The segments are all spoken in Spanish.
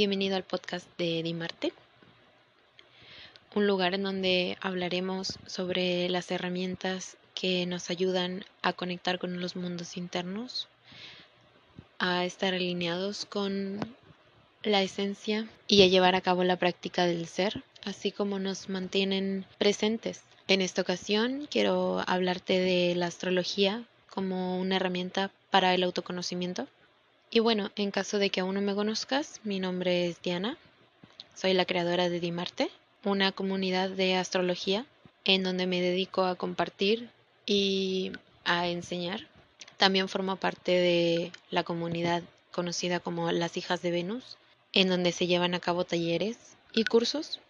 Bienvenido al podcast de Dimarte, un lugar en donde hablaremos sobre las herramientas que nos ayudan a conectar con los mundos internos, a estar alineados con la esencia y a llevar a cabo la práctica del ser, así como nos mantienen presentes. En esta ocasión quiero hablarte de la astrología como una herramienta para el autoconocimiento y bueno, en caso de que aún no me conozcas, mi nombre es Diana. Soy la creadora de Dimarte, una comunidad de astrología en donde me dedico a compartir y a enseñar. También formo parte de la comunidad conocida como Las Hijas de Venus, en donde se llevan a cabo talleres y cursos.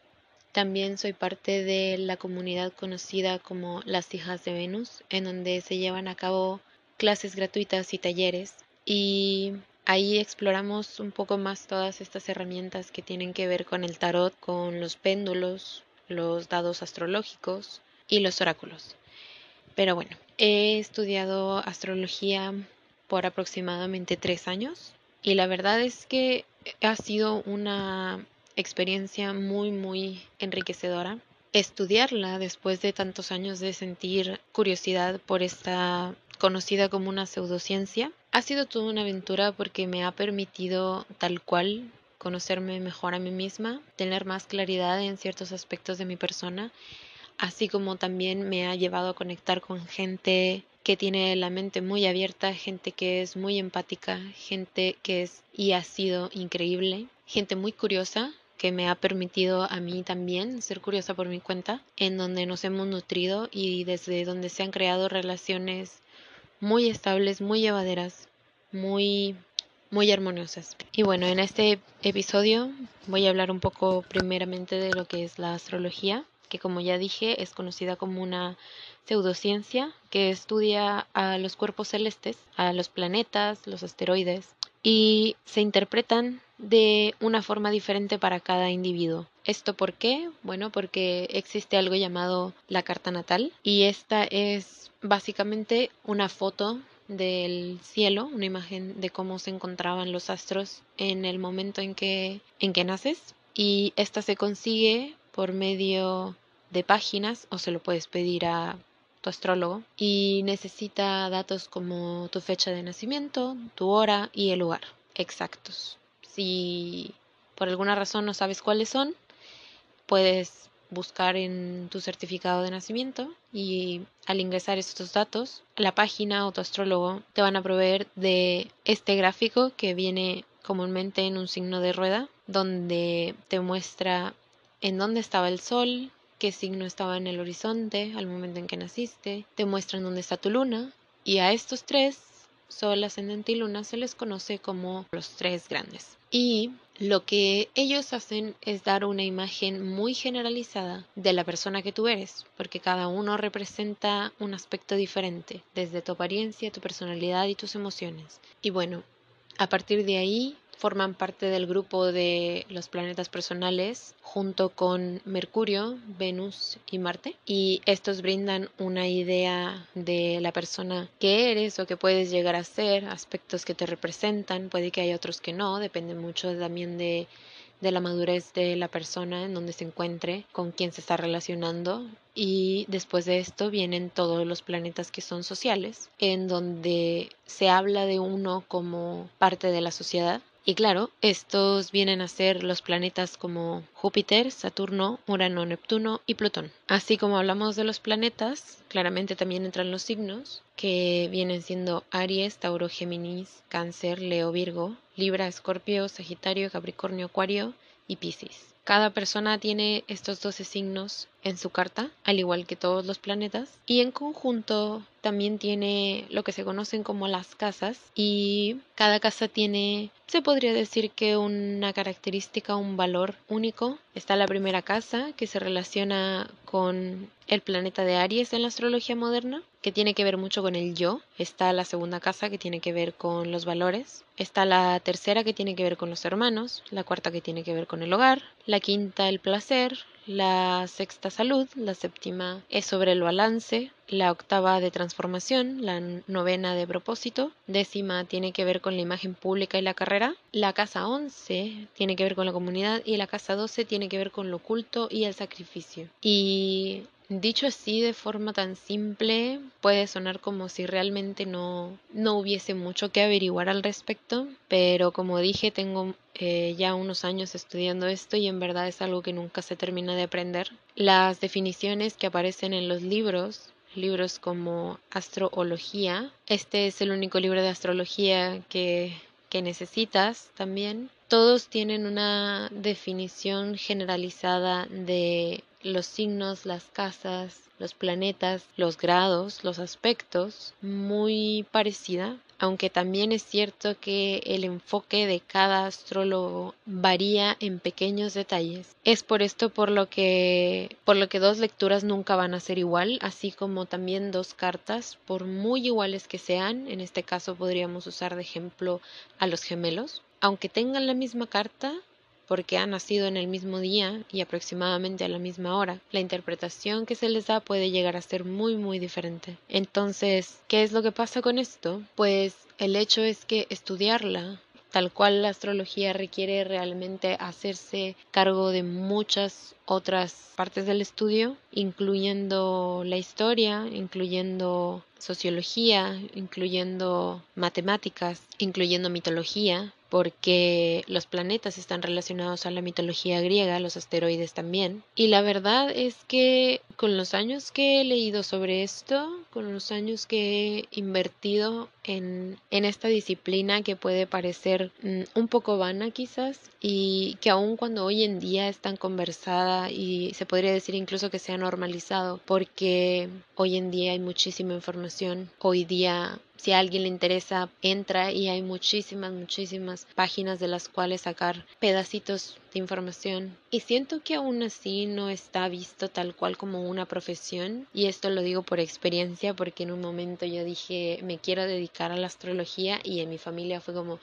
También soy parte de la comunidad conocida como Las Hijas de Venus, en donde se llevan a cabo clases gratuitas y talleres. Y Ahí exploramos un poco más todas estas herramientas que tienen que ver con el tarot, con los péndulos, los dados astrológicos y los oráculos. Pero bueno, he estudiado astrología por aproximadamente tres años y la verdad es que ha sido una experiencia muy, muy enriquecedora. Estudiarla después de tantos años de sentir curiosidad por esta conocida como una pseudociencia. Ha sido toda una aventura porque me ha permitido tal cual conocerme mejor a mí misma, tener más claridad en ciertos aspectos de mi persona, así como también me ha llevado a conectar con gente que tiene la mente muy abierta, gente que es muy empática, gente que es y ha sido increíble, gente muy curiosa que me ha permitido a mí también ser curiosa por mi cuenta, en donde nos hemos nutrido y desde donde se han creado relaciones muy estables, muy llevaderas, muy muy armoniosas. Y bueno, en este episodio voy a hablar un poco primeramente de lo que es la astrología, que como ya dije es conocida como una pseudociencia que estudia a los cuerpos celestes, a los planetas, los asteroides, y se interpretan de una forma diferente para cada individuo. ¿Esto por qué? Bueno, porque existe algo llamado la carta natal y esta es básicamente una foto del cielo, una imagen de cómo se encontraban los astros en el momento en que, en que naces y esta se consigue por medio de páginas o se lo puedes pedir a tu astrólogo y necesita datos como tu fecha de nacimiento, tu hora y el lugar exactos. Si por alguna razón no sabes cuáles son, puedes buscar en tu certificado de nacimiento y al ingresar estos datos, la página o tu astrólogo te van a proveer de este gráfico que viene comúnmente en un signo de rueda, donde te muestra en dónde estaba el sol, qué signo estaba en el horizonte al momento en que naciste, te muestran dónde está tu luna y a estos tres, sol, ascendente y luna, se les conoce como los tres grandes. Y lo que ellos hacen es dar una imagen muy generalizada de la persona que tú eres, porque cada uno representa un aspecto diferente, desde tu apariencia, tu personalidad y tus emociones. Y bueno, a partir de ahí forman parte del grupo de los planetas personales junto con Mercurio, Venus y Marte. Y estos brindan una idea de la persona que eres o que puedes llegar a ser, aspectos que te representan, puede que haya otros que no, depende mucho también de la madurez de la persona en donde se encuentre, con quién se está relacionando. Y después de esto vienen todos los planetas que son sociales, en donde se habla de uno como parte de la sociedad y claro, estos vienen a ser los planetas como Júpiter, Saturno, Urano, Neptuno y Plutón. Así como hablamos de los planetas, claramente también entran los signos, que vienen siendo Aries, Tauro, Géminis, Cáncer, Leo, Virgo, Libra, Escorpio, Sagitario, Capricornio, Acuario y Piscis. Cada persona tiene estos 12 signos en su carta, al igual que todos los planetas, y en conjunto también tiene lo que se conocen como las casas y cada casa tiene, se podría decir que una característica, un valor único. Está la primera casa que se relaciona con el planeta de Aries en la astrología moderna, que tiene que ver mucho con el yo. Está la segunda casa que tiene que ver con los valores. Está la tercera que tiene que ver con los hermanos. La cuarta que tiene que ver con el hogar. La quinta el placer la sexta salud, la séptima es sobre el balance, la octava de transformación, la novena de propósito, décima tiene que ver con la imagen pública y la carrera, la casa 11 tiene que ver con la comunidad y la casa 12 tiene que ver con lo oculto y el sacrificio. Y Dicho así de forma tan simple, puede sonar como si realmente no, no hubiese mucho que averiguar al respecto, pero como dije, tengo eh, ya unos años estudiando esto y en verdad es algo que nunca se termina de aprender. Las definiciones que aparecen en los libros libros como Astrología. Este es el único libro de astrología que, que necesitas también. Todos tienen una definición generalizada de los signos, las casas, los planetas, los grados, los aspectos, muy parecida, aunque también es cierto que el enfoque de cada astrólogo varía en pequeños detalles. Es por esto por lo que por lo que dos lecturas nunca van a ser igual, así como también dos cartas, por muy iguales que sean, en este caso podríamos usar de ejemplo a los gemelos, aunque tengan la misma carta, porque han nacido en el mismo día y aproximadamente a la misma hora, la interpretación que se les da puede llegar a ser muy muy diferente. Entonces, ¿qué es lo que pasa con esto? Pues el hecho es que estudiarla tal cual la astrología requiere realmente hacerse cargo de muchas otras partes del estudio, incluyendo la historia, incluyendo sociología, incluyendo matemáticas, incluyendo mitología, porque los planetas están relacionados a la mitología griega, los asteroides también. Y la verdad es que con los años que he leído sobre esto, con los años que he invertido en, en esta disciplina que puede parecer mm, un poco vana quizás y que aun cuando hoy en día es tan conversada y se podría decir incluso que se ha normalizado porque hoy en día hay muchísima información, hoy día si a alguien le interesa, entra y hay muchísimas, muchísimas páginas de las cuales sacar pedacitos de información. Y siento que aún así no está visto tal cual como una profesión. Y esto lo digo por experiencia porque en un momento yo dije, me quiero dedicar a la astrología y en mi familia fue como,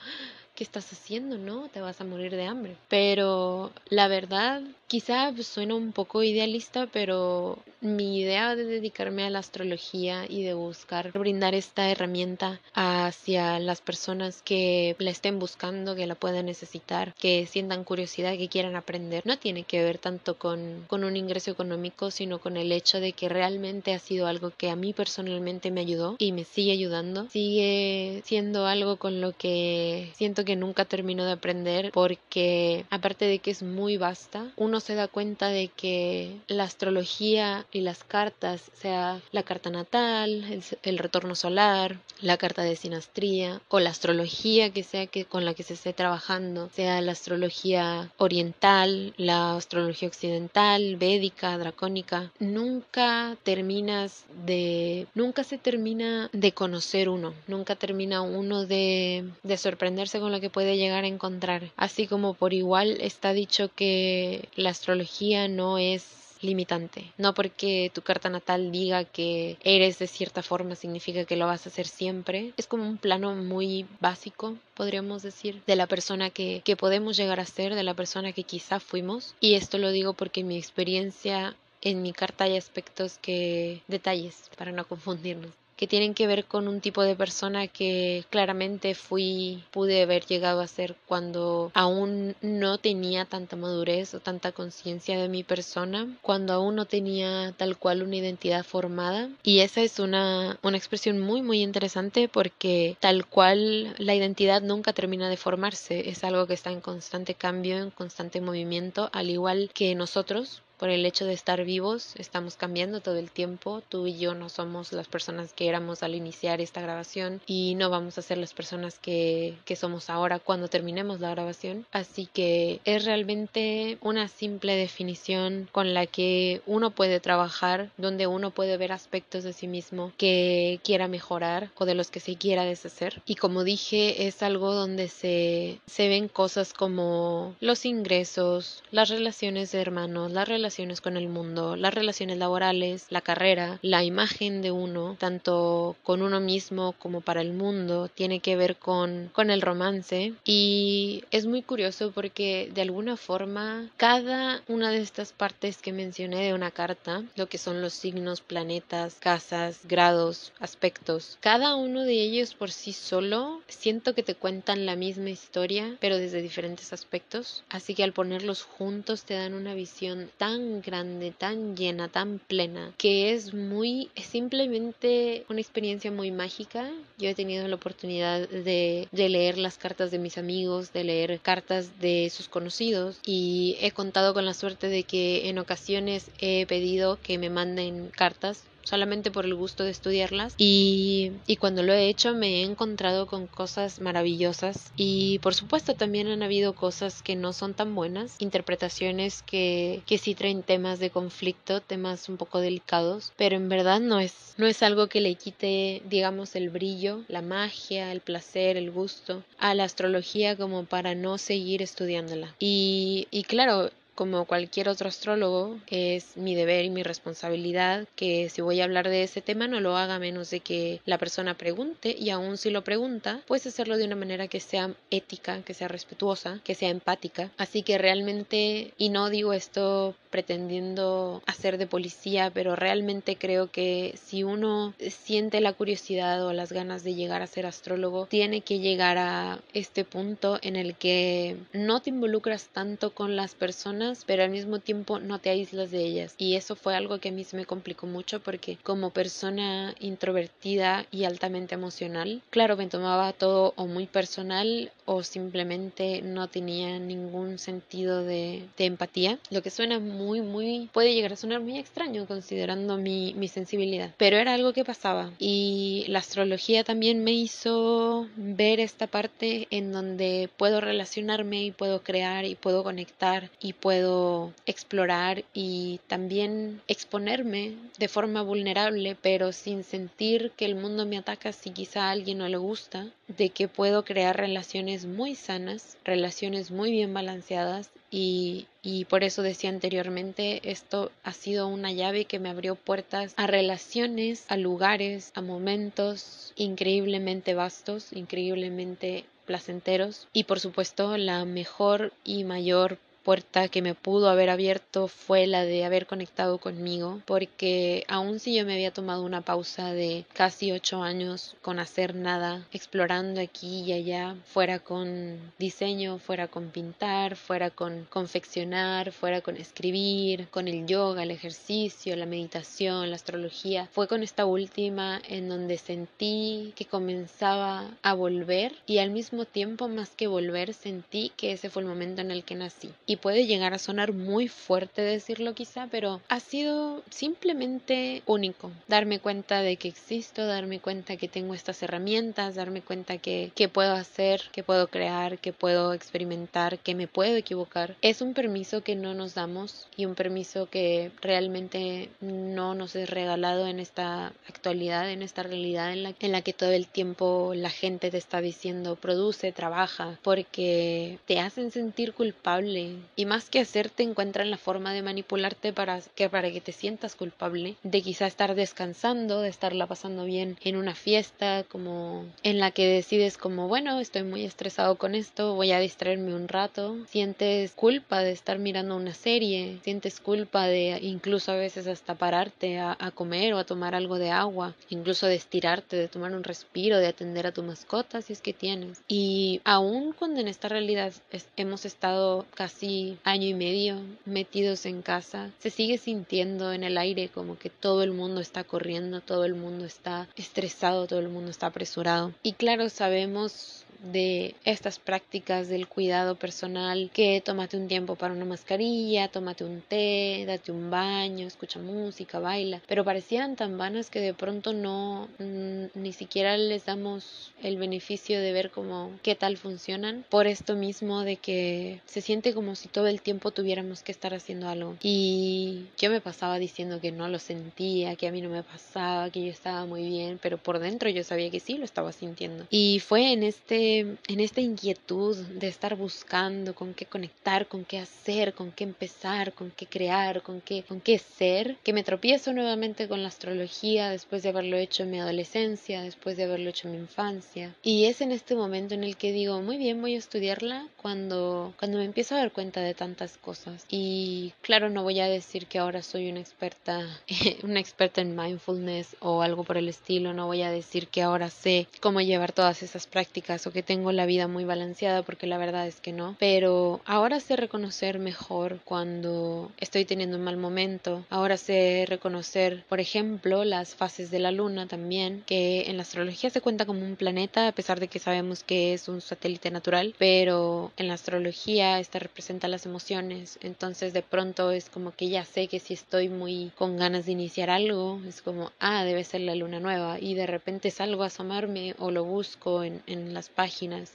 ¿qué estás haciendo? No, te vas a morir de hambre. Pero la verdad, quizá suena un poco idealista, pero mi idea de dedicarme a la astrología y de buscar brindar esta herramienta hacia las personas que la estén buscando, que la puedan necesitar, que sientan curiosidad, que quieran aprender, no tiene que ver tanto con, con un ingreso económico, sino con el hecho de que realmente ha sido algo que a mí personalmente me ayudó y me sigue ayudando. Sigue siendo algo con lo que siento que que nunca termino de aprender porque aparte de que es muy vasta, uno se da cuenta de que la astrología y las cartas, sea la carta natal, el, retorno solar, la carta de sinastría o la astrología que sea que con la que se esté trabajando, sea la astrología oriental, la astrología occidental, védica, dracónica, nunca terminas de nunca se termina de conocer uno, nunca termina uno de, de sorprenderse con la que puede llegar a encontrar. Así como por igual está dicho que la astrología no es limitante. No porque tu carta natal diga que eres de cierta forma significa que lo vas a hacer siempre. Es como un plano muy básico, podríamos decir, de la persona que, que podemos llegar a ser, de la persona que quizá fuimos. Y esto lo digo porque mi experiencia en mi carta hay aspectos que detalles para no confundirnos que tienen que ver con un tipo de persona que claramente fui, pude haber llegado a ser cuando aún no tenía tanta madurez o tanta conciencia de mi persona, cuando aún no tenía tal cual una identidad formada. Y esa es una, una expresión muy, muy interesante porque tal cual la identidad nunca termina de formarse, es algo que está en constante cambio, en constante movimiento, al igual que nosotros por el hecho de estar vivos, estamos cambiando todo el tiempo. Tú y yo no somos las personas que éramos al iniciar esta grabación y no vamos a ser las personas que, que somos ahora cuando terminemos la grabación. Así que es realmente una simple definición con la que uno puede trabajar, donde uno puede ver aspectos de sí mismo que quiera mejorar o de los que se quiera deshacer. Y como dije, es algo donde se, se ven cosas como los ingresos, las relaciones de hermanos, las relaciones relaciones con el mundo, las relaciones laborales, la carrera, la imagen de uno, tanto con uno mismo como para el mundo, tiene que ver con, con el romance. Y es muy curioso porque de alguna forma cada una de estas partes que mencioné de una carta, lo que son los signos, planetas, casas, grados, aspectos, cada uno de ellos por sí solo siento que te cuentan la misma historia, pero desde diferentes aspectos. Así que al ponerlos juntos te dan una visión tan grande, tan llena, tan plena, que es muy, es simplemente una experiencia muy mágica. Yo he tenido la oportunidad de, de leer las cartas de mis amigos, de leer cartas de sus conocidos y he contado con la suerte de que en ocasiones he pedido que me manden cartas solamente por el gusto de estudiarlas. Y, y, cuando lo he hecho me he encontrado con cosas maravillosas. Y por supuesto también han habido cosas que no son tan buenas, interpretaciones que, que sí traen temas de conflicto, temas un poco delicados, pero en verdad no es, no es algo que le quite digamos el brillo, la magia, el placer, el gusto a la astrología como para no seguir estudiándola. Y, y claro, como cualquier otro astrólogo, es mi deber y mi responsabilidad que si voy a hablar de ese tema no lo haga a menos de que la persona pregunte y aún si lo pregunta, pues hacerlo de una manera que sea ética, que sea respetuosa, que sea empática. Así que realmente, y no digo esto pretendiendo hacer de policía, pero realmente creo que si uno siente la curiosidad o las ganas de llegar a ser astrólogo, tiene que llegar a este punto en el que no te involucras tanto con las personas pero al mismo tiempo no te aíslas de ellas. Y eso fue algo que a mí se me complicó mucho porque como persona introvertida y altamente emocional, claro, me tomaba todo o muy personal o simplemente no tenía ningún sentido de, empatía, lo que suena muy, muy, puede llegar a sonar muy extraño considerando mi, mi sensibilidad, pero era algo que pasaba y la astrología también me hizo ver esta parte en donde puedo relacionarme y puedo crear y puedo conectar y puedo puedo explorar y también exponerme de forma vulnerable, pero sin sentir que el mundo me ataca si quizá a alguien no le gusta, de que puedo crear relaciones muy sanas, relaciones muy bien balanceadas y, y, por eso decía anteriormente, esto ha sido una llave que me abrió puertas a relaciones, a lugares, a momentos increíblemente vastos, increíblemente placenteros y por supuesto la mejor y mayor puerta que me pudo haber abierto fue la de haber conectado conmigo, porque aun si yo me había tomado una pausa de casi ocho años con hacer nada, explorando aquí y allá, fuera con diseño, fuera con pintar, fuera con confeccionar, fuera con escribir, con el yoga, el ejercicio, la meditación, la astrología, fue con esta última en donde sentí que comenzaba a volver y al mismo tiempo más que volver sentí que ese fue el momento en el que nací. Puede llegar a sonar muy fuerte decirlo quizá, pero ha sido simplemente único. Darme cuenta de que existo, darme cuenta que tengo estas herramientas, darme cuenta que, que puedo hacer, que puedo crear, que puedo experimentar, que me puedo equivocar. Es un permiso que no nos damos y un permiso que realmente no nos es regalado en esta actualidad, en esta realidad en la, en la que todo el tiempo la gente te está diciendo produce, trabaja, porque te hacen sentir culpable y más que hacerte encuentran la forma de manipularte para que, para que te sientas culpable de quizá estar descansando, de estarla pasando bien en una fiesta, como en la que decides como bueno, estoy muy estresado con esto, voy a distraerme un rato, sientes culpa de estar mirando una serie, sientes culpa de incluso a veces hasta pararte a, comer o a tomar algo de agua, incluso de estirarte, de tomar un respiro, de atender a tu mascota si es que tienes. Y aún cuando en esta realidad hemos estado casi año y medio metidos en casa, se sigue sintiendo en el aire como que todo el mundo está corriendo, todo el mundo está estresado, todo el mundo está apresurado. Y claro, sabemos de estas prácticas del cuidado personal, que tómate un tiempo para una mascarilla, tómate un té, date un baño, escucha música, baila, pero parecían tan vanas que de pronto no mm, ni siquiera les damos el beneficio de ver cómo qué tal funcionan por esto mismo de que se siente como si todo el tiempo tuviéramos que estar haciendo algo. Y yo me pasaba diciendo que no lo sentía, que a mí no me pasaba, que yo estaba muy bien, pero por dentro yo sabía que sí lo estaba sintiendo. Y fue en este este, en esta inquietud de estar buscando con qué conectar, con qué hacer, con qué empezar, con qué crear, con qué, con qué ser, que me tropiezo nuevamente con la astrología después de haberlo hecho en mi adolescencia, después de haberlo hecho en mi infancia. Y es en este momento en el que digo, muy bien, voy a estudiarla cuando, cuando me empiezo a dar cuenta de tantas cosas. Y claro, no voy a decir que ahora soy una experta, una experta en mindfulness o algo por el estilo, no voy a decir que ahora sé cómo llevar todas esas prácticas o que tengo la vida muy balanceada porque la verdad es que no, pero ahora sé reconocer mejor cuando estoy teniendo un mal momento, ahora sé reconocer, por ejemplo, las fases de la luna también, que en la astrología se cuenta como un planeta a pesar de que sabemos que es un satélite natural, pero en la astrología esta representa las emociones, entonces de pronto es como que ya sé que si estoy muy con ganas de iniciar algo, es como, ah, debe ser la luna nueva y de repente salgo a asomarme o lo busco en, en las páginas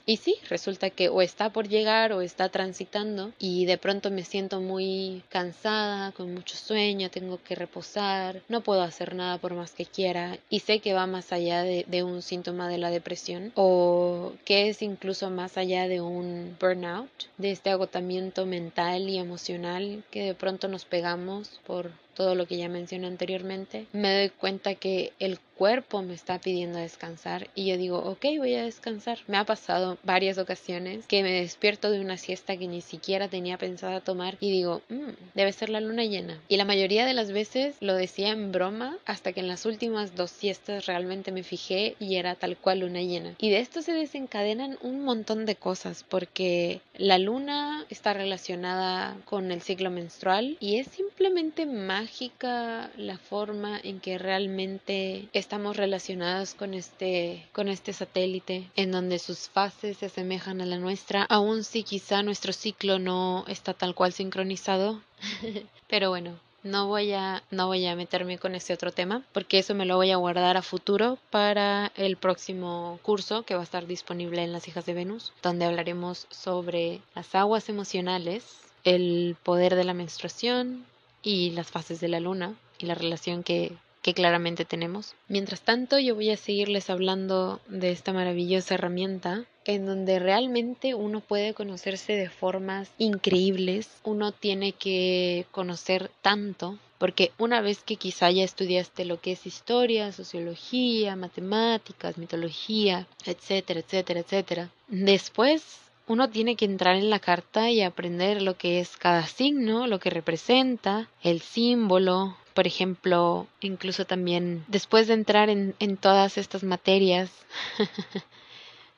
y sí, resulta que o está por llegar o está transitando y de pronto me siento muy cansada, con mucho sueño, tengo que reposar, no puedo hacer nada por más que quiera y sé que va más allá de, un síntoma de la depresión o que es incluso más allá de un burnout, de este agotamiento mental y emocional que de pronto nos pegamos por todo lo que ya mencioné anteriormente, me doy cuenta que el cuerpo me está pidiendo descansar y yo digo, ok, voy a descansar. Me ha pasado varias ocasiones que me despierto de una siesta que ni siquiera tenía pensada tomar y digo, mm, debe ser la luna llena. Y la mayoría de las veces lo decía en broma hasta que en las últimas dos siestas realmente me fijé y era tal cual luna llena. Y de esto se desencadenan un montón de cosas porque la luna está relacionada con el ciclo menstrual y es simplemente la forma en que realmente estamos relacionados con este, con este satélite, en donde sus fases se asemejan a la nuestra, aun si quizá nuestro ciclo no está tal cual sincronizado. Pero bueno, no voy a no voy a meterme con ese otro tema porque eso me lo voy a guardar a futuro para el próximo curso que va a estar disponible en las hijas de Venus donde hablaremos sobre las aguas emocionales el poder de la menstruación y las fases de la luna y la relación que que claramente tenemos. Mientras tanto, yo voy a seguirles hablando de esta maravillosa herramienta en donde realmente uno puede conocerse de formas increíbles, uno tiene que conocer tanto porque una vez que quizá ya estudiaste lo que es historia, sociología, matemáticas, mitología, etcétera, etcétera, etcétera, después uno tiene que entrar en la carta y aprender lo que es cada signo, lo que representa, el símbolo, por ejemplo, incluso también después de entrar en, en todas estas materias,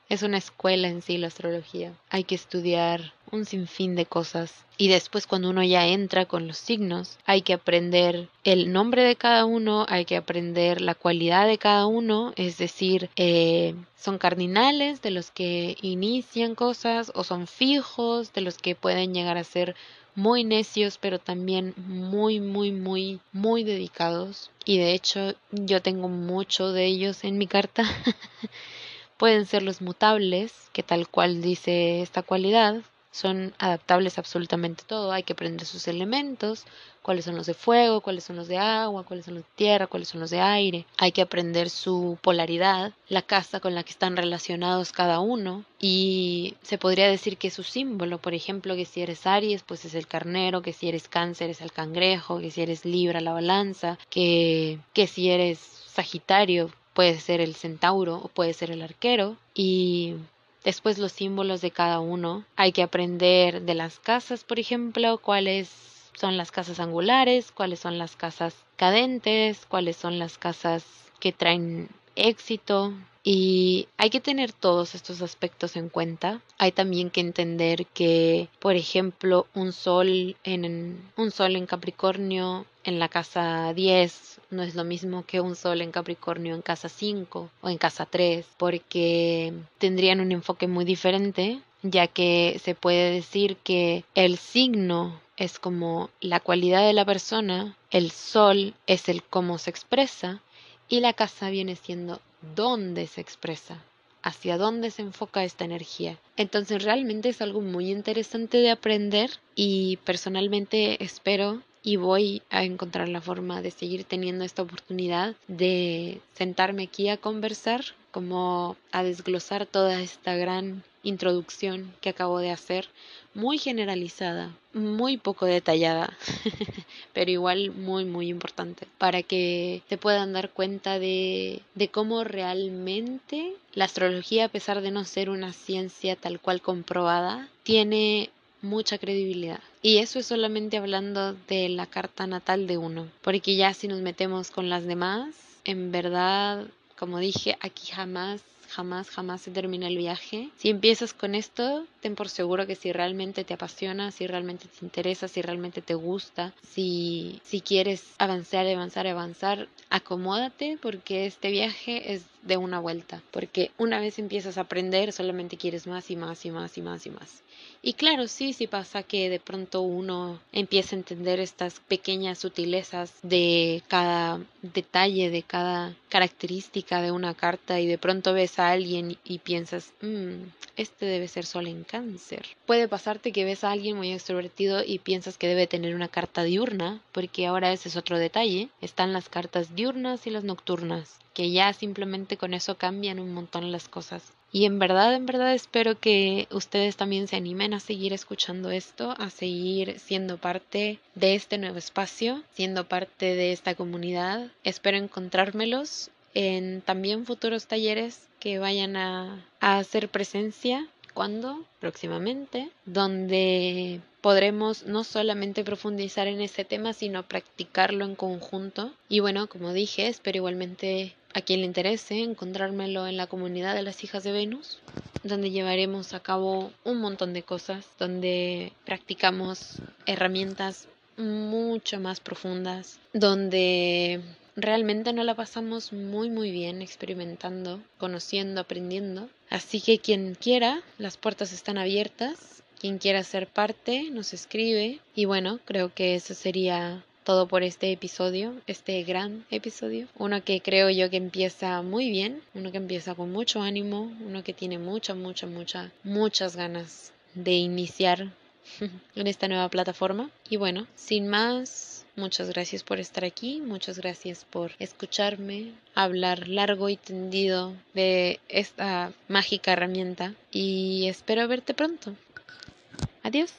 es una escuela en sí la astrología. Hay que estudiar un sinfín de cosas. Y después cuando uno ya entra con los signos, hay que aprender el nombre de cada uno, hay que aprender la cualidad de cada uno, es decir, eh, son cardinales de los que inician cosas o son fijos de los que pueden llegar a ser muy necios, pero también muy, muy, muy, muy dedicados. Y de hecho yo tengo mucho de ellos en mi carta. Pueden ser los mutables, que tal cual dice esta cualidad, son adaptables absolutamente todo, hay que aprender sus elementos, cuáles son los de fuego, cuáles son los de agua, cuáles son los de tierra, cuáles son los de aire, hay que aprender su polaridad, la casa con la que están relacionados cada uno. Y se podría decir que su símbolo, por ejemplo, que si eres Aries, pues es el carnero, que si eres Cáncer es el cangrejo, que si eres Libra la balanza, que, que si eres Sagitario puede ser el centauro o puede ser el arquero y Después los símbolos de cada uno. Hay que aprender de las casas, por ejemplo, cuáles son las casas angulares, cuáles son las casas cadentes, cuáles son las casas que traen éxito, y hay que tener todos estos aspectos en cuenta. Hay también que entender que, por ejemplo, un sol en un sol en Capricornio en la casa 10 no es lo mismo que un sol en Capricornio en casa 5 o en casa 3, porque tendrían un enfoque muy diferente, ya que se puede decir que el signo es como la cualidad de la persona, el sol es el cómo se expresa y la casa viene siendo dónde se expresa, hacia dónde se enfoca esta energía. Entonces realmente es algo muy interesante de aprender y personalmente espero y voy a encontrar la forma de seguir teniendo esta oportunidad de sentarme aquí a conversar, como a desglosar toda esta gran introducción que acabo de hacer, muy generalizada, muy poco detallada, pero igual muy, muy importante, para que te puedan dar cuenta de, de cómo realmente la astrología, a pesar de no ser una ciencia tal cual comprobada, tiene mucha credibilidad. Y eso es solamente hablando de la carta natal de uno, porque ya si nos metemos con las demás, en verdad, como dije, aquí jamás jamás, jamás se termina el viaje. Si empiezas con esto, ten por seguro que si realmente te apasiona, si realmente te interesa, si realmente te gusta, si, si quieres avanzar, avanzar, avanzar, acomódate porque este viaje es de una vuelta. Porque una vez empiezas a aprender, solamente quieres más y más y más y más y más. Y claro, sí, sí pasa que de pronto uno empieza a entender estas pequeñas sutilezas de cada detalle, de cada característica de una carta y de pronto ves a alguien y piensas, mmm, este debe ser sol en cáncer. Puede pasarte que ves a alguien muy extrovertido y piensas que debe tener una carta diurna, porque ahora ese es otro detalle. Están las cartas diurnas y las nocturnas, que ya simplemente con eso cambian un montón las cosas. Y en verdad, en verdad espero que ustedes también se animen a seguir escuchando esto, a seguir siendo parte de este nuevo espacio, siendo parte de esta comunidad. Espero encontrármelos en también futuros talleres que vayan a, hacer presencia. ¿Cuándo? Próximamente, donde podremos no solamente profundizar en ese tema, sino practicarlo en conjunto. Y bueno, como dije, espero igualmente a quien le interese encontrármelo en la comunidad de las hijas de Venus, donde llevaremos a cabo un montón de cosas, donde practicamos herramientas mucho más profundas, donde realmente nos la pasamos muy muy bien experimentando, conociendo, aprendiendo. Así que quien quiera, las puertas están abiertas. Quien quiera ser parte, nos escribe. Y bueno, creo que eso sería todo por este episodio, este gran episodio. Uno que creo yo que empieza muy bien, uno que empieza con mucho ánimo, uno que tiene mucha, mucha, mucha, muchas ganas de iniciar en esta nueva plataforma. Y bueno, sin más, muchas gracias por estar aquí, muchas gracias por escucharme, hablar largo y tendido de esta mágica herramienta y espero verte pronto. Adiós.